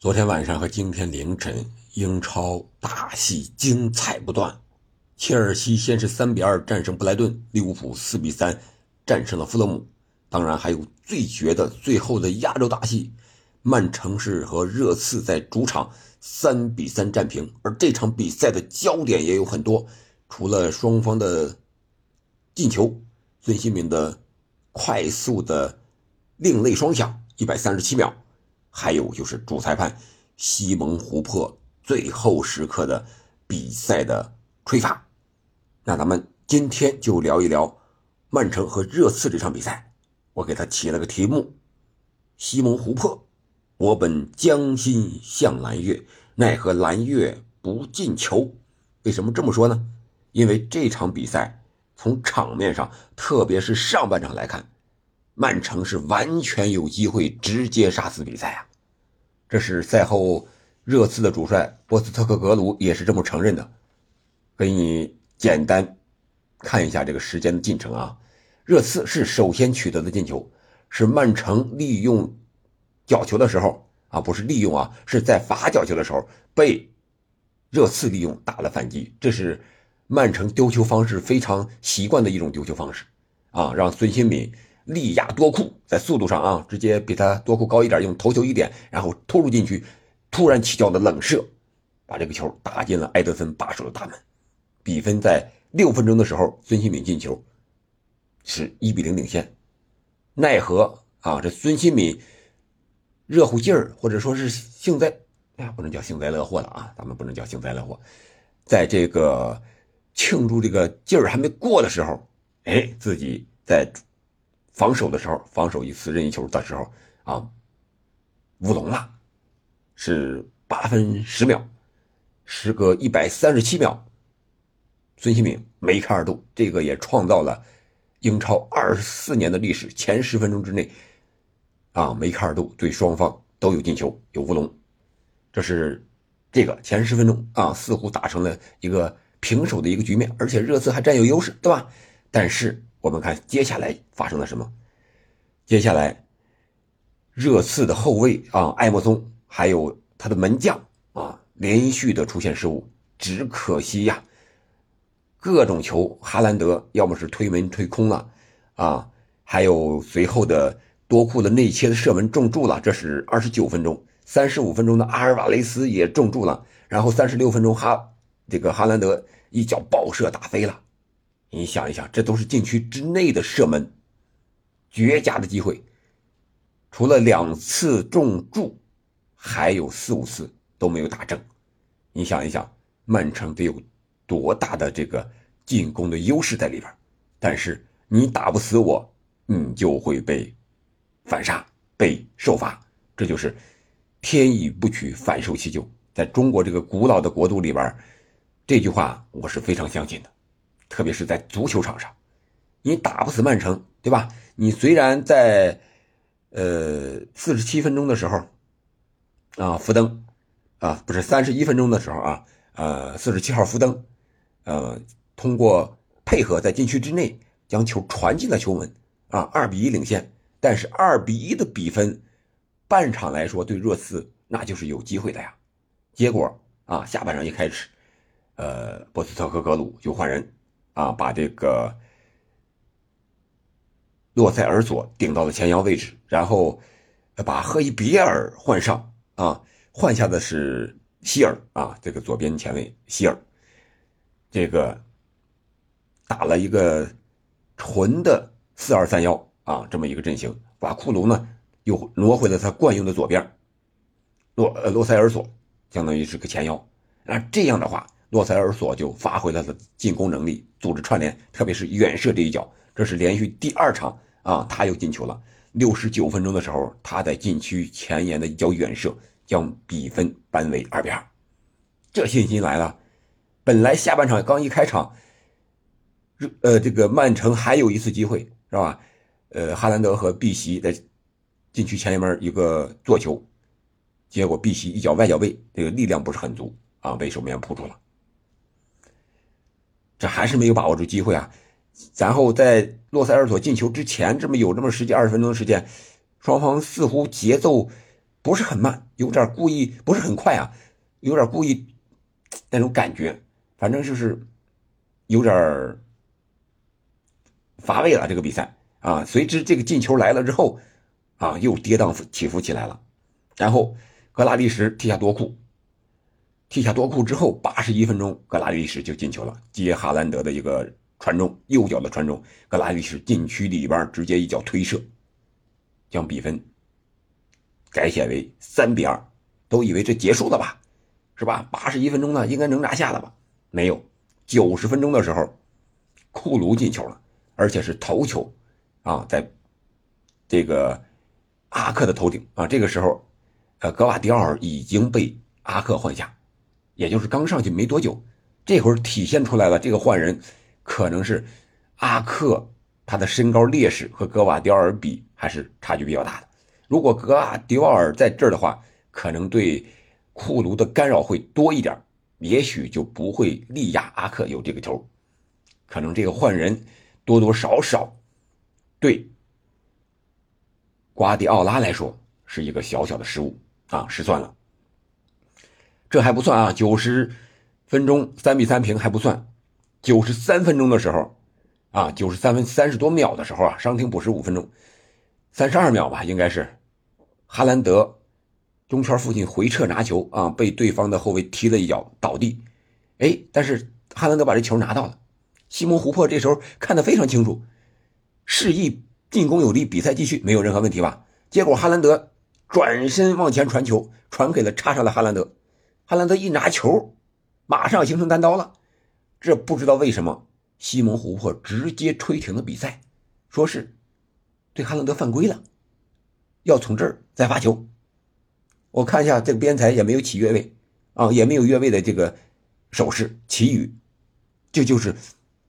昨天晚上和今天凌晨，英超大戏精彩不断。切尔西先是三比二战胜布莱顿，利物浦四比三战胜了富勒姆。当然还有最绝的最后的亚洲大戏，曼城是和热刺在主场三比三战平。而这场比赛的焦点也有很多，除了双方的进球，孙兴民的快速的另类双响，一百三十七秒。还有就是主裁判西蒙·胡珀最后时刻的比赛的吹罚，那咱们今天就聊一聊曼城和热刺这场比赛。我给他起了个题目：西蒙·胡珀，我本将心向蓝月，奈何蓝月不进球。为什么这么说呢？因为这场比赛从场面上，特别是上半场来看，曼城是完全有机会直接杀死比赛啊。这是赛后热刺的主帅波斯特克格鲁也是这么承认的。给你简单看一下这个时间的进程啊。热刺是首先取得的进球，是曼城利用角球的时候啊，不是利用啊，是在罚角球的时候被热刺利用打了反击。这是曼城丢球方式非常习惯的一种丢球方式啊，让孙兴敏。利亚多库，在速度上啊，直接比他多库高一点，用头球一点，然后突入禁区，突然起脚的冷射，把这个球打进了埃德森把守的大门。比分在六分钟的时候，孙兴敏进球，是一比零领先。奈何啊，这孙兴敏热乎劲儿，或者说是幸灾，哎呀，不能叫幸灾乐祸了啊，咱们不能叫幸灾乐祸，在这个庆祝这个劲儿还没过的时候，哎，自己在。防守的时候，防守一次任意球的时候啊，乌龙了，是八分十秒，时隔一百三十七秒，孙兴敏梅开二度，这个也创造了英超二十四年的历史，前十分钟之内啊梅开二度，对双方都有进球有乌龙，这是这个前十分钟啊似乎打成了一个平手的一个局面，而且热刺还占有优势，对吧？但是。我们看接下来发生了什么？接下来，热刺的后卫啊，艾默松还有他的门将啊，连续的出现失误，只可惜呀，各种球哈兰德要么是推门推空了啊，还有随后的多库的内切的射门中柱了，这是二十九分钟，三十五分钟的阿尔瓦雷斯也中柱了，然后三十六分钟哈这个哈兰德一脚爆射打飞了。你想一想，这都是禁区之内的射门，绝佳的机会。除了两次中柱，还有四五次都没有打正。你想一想，曼城得有多大的这个进攻的优势在里边？但是你打不死我，你就会被反杀、被受罚。这就是天意不取，反受其咎。在中国这个古老的国度里边，这句话我是非常相信的。特别是在足球场上，你打不死曼城，对吧？你虽然在，呃，四十七分钟的时候，啊，福登，啊，不是三十一分钟的时候啊，呃，四十七号福登，呃，通过配合在禁区之内将球传进了球门，啊，二比一领先。但是二比一的比分，半场来说对热刺那就是有机会的呀。结果啊，下半场一开始，呃，波斯特和格鲁就换人。啊，把这个洛塞尔索顶到了前腰位置，然后把赫伊比尔换上啊，换下的是希尔啊，这个左边前卫希尔，这个打了一个纯的四二三幺啊，这么一个阵型，把库卢呢又挪回了他惯用的左边，洛呃洛塞尔索相当于是个前腰，那这样的话。洛塞尔索就发挥了他的进攻能力，组织串联，特别是远射这一脚，这是连续第二场啊，他又进球了。六十九分钟的时候，他在禁区前沿的一脚远射，将比分扳为二比二。这信心来了。本来下半场刚一开场，呃，这个曼城还有一次机会，是吧？呃，哈兰德和碧玺在禁区前面一个做球，结果碧玺一脚外脚背，这个力量不是很足啊，被守门员扑住了。这还是没有把握住机会啊！然后在洛塞尔索进球之前，这么有这么十几二十分钟的时间，双方似乎节奏不是很慢，有点故意，不是很快啊，有点故意那种感觉，反正就是有点乏味了。这个比赛啊，随之这个进球来了之后啊，又跌宕起伏起来了。然后格拉利什踢下多库，踢下多库之后，八十一分钟，格拉利什就进球了，接哈兰德的一个传中，右脚的传中，格拉利什禁区里边直接一脚推射，将比分。改写为三比二，都以为这结束了吧，是吧？八十一分钟呢，应该能拿下了吧？没有，九十分钟的时候，库卢进球了，而且是头球，啊，在这个阿克的头顶啊。这个时候，呃，格瓦迪奥尔已经被阿克换下，也就是刚上去没多久，这会儿体现出来了，这个换人可能是阿克他的身高劣势和格瓦迪奥尔比还是差距比较大的。如果格瓦迪奥尔在这儿的话，可能对库卢的干扰会多一点，也许就不会力压阿克有这个球。可能这个换人多多少少对瓜迪奥拉来说是一个小小的失误啊，失算了。这还不算啊，九十分钟三比三平还不算，九十三分钟的时候啊，九十三分三十多秒的时候啊，伤停补时五分钟，三十二秒吧，应该是。哈兰德中圈附近回撤拿球啊，被对方的后卫踢了一脚倒地，哎，但是哈兰德把这球拿到了。西蒙胡珀这时候看得非常清楚，示意进攻有力，比赛继续，没有任何问题吧？结果哈兰德转身往前传球，传给了插上的哈兰德，哈兰德一拿球，马上形成单刀了。这不知道为什么西蒙胡珀直接吹停了比赛，说是对哈兰德犯规了。要从这儿再发球，我看一下这个边裁也没有起越位啊，也没有越位的这个手势。其余，这就是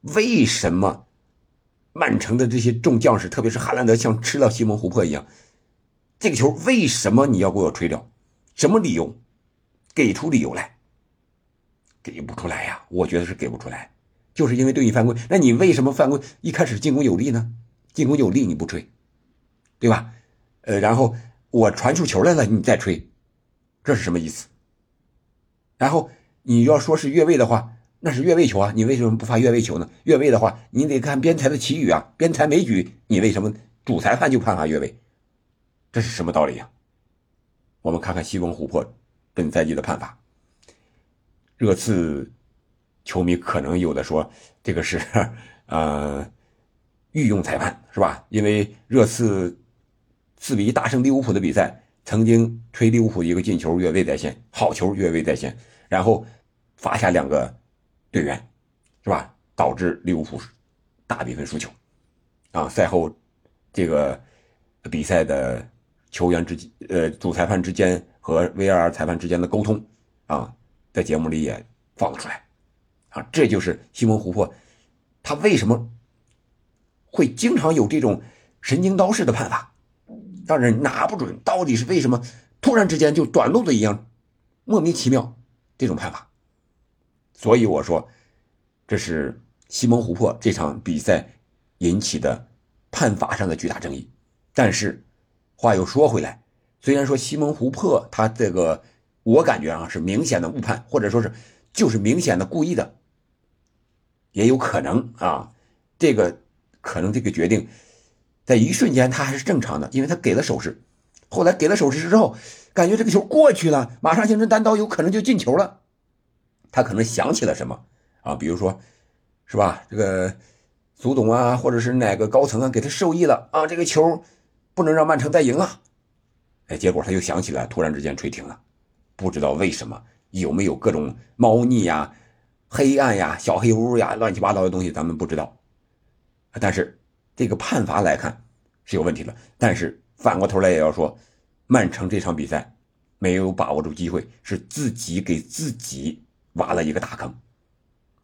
为什么曼城的这些众将士，特别是哈兰德，像吃了西蒙湖泊一样，这个球为什么你要给我吹掉？什么理由？给出理由来？给不出来呀？我觉得是给不出来，就是因为对你犯规。那你为什么犯规？一开始进攻有利呢？进攻有利你不吹，对吧？呃，然后我传出球来了，你再吹，这是什么意思？然后你要说是越位的话，那是越位球啊，你为什么不发越位球呢？越位的话，你得看边裁的旗语啊，边裁没举，你为什么主裁判就判罚越位？这是什么道理呀？我们看看西蒙琥珀本赛季的判罚。热刺球迷可能有的说，这个是呃御用裁判是吧？因为热刺。四比一大胜利物浦的比赛，曾经吹利物浦一个进球越位在先，好球越位在先，然后罚下两个队员，是吧？导致利物浦大比分输球。啊，赛后这个比赛的球员之呃主裁判之间和 VAR 裁判之间的沟通啊，在节目里也放了出来。啊，这就是西蒙·湖珀，他为什么会经常有这种神经刀式的判罚？让人拿不准到底是为什么，突然之间就短路的一样，莫名其妙这种判罚。所以我说，这是西蒙·湖珀这场比赛引起的判罚上的巨大争议。但是话又说回来，虽然说西蒙·湖珀他这个，我感觉啊是明显的误判，或者说是就是明显的故意的，也有可能啊，这个可能这个决定。在一瞬间，他还是正常的，因为他给了手势。后来给了手势之后，感觉这个球过去了，马上形成单刀，有可能就进球了。他可能想起了什么啊？比如说，是吧？这个苏董啊，或者是哪个高层啊，给他授意了啊，这个球不能让曼城再赢了。哎，结果他又想起来，突然之间吹停了，不知道为什么，有没有各种猫腻呀、黑暗呀、小黑屋呀、乱七八糟的东西，咱们不知道。但是。这个判罚来看是有问题的，但是反过头来也要说，曼城这场比赛没有把握住机会，是自己给自己挖了一个大坑，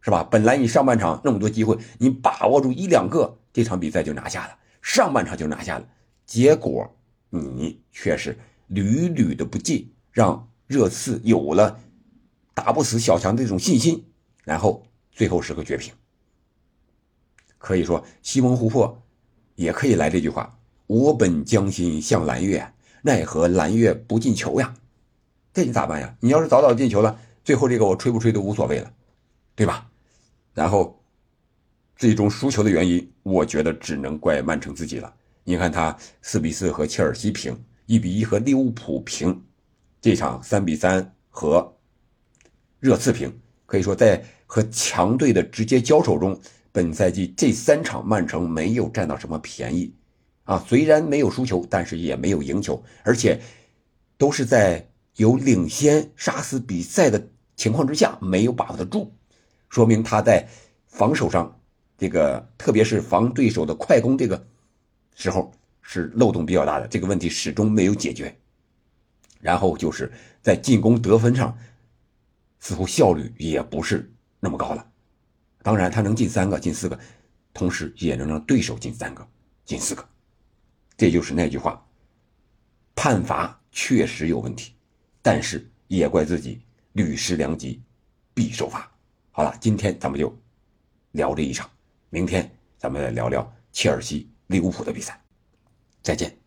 是吧？本来你上半场那么多机会，你把握住一两个，这场比赛就拿下了，上半场就拿下了，结果你却是屡屡的不进，让热刺有了打不死小强的这种信心，然后最后是个绝平。可以说，西蒙湖珀也可以来这句话：“我本将心向蓝月，奈何蓝月不进球呀，这你咋办呀？你要是早早进球了，最后这个我吹不吹都无所谓了，对吧？然后最终输球的原因，我觉得只能怪曼城自己了。你看他四比四和切尔西平，一比一和利物浦平，这场三比三和热刺平，可以说在和强队的直接交手中。本赛季这三场曼城没有占到什么便宜，啊，虽然没有输球，但是也没有赢球，而且都是在有领先杀死比赛的情况之下没有把握得住，说明他在防守上，这个特别是防对手的快攻这个时候是漏洞比较大的，这个问题始终没有解决。然后就是在进攻得分上，似乎效率也不是那么高了。当然，他能进三个、进四个，同时也能让对手进三个、进四个。这就是那句话：判罚确实有问题，但是也怪自己屡失良机，必受罚。好了，今天咱们就聊这一场，明天咱们再聊聊切尔西、利物浦的比赛。再见。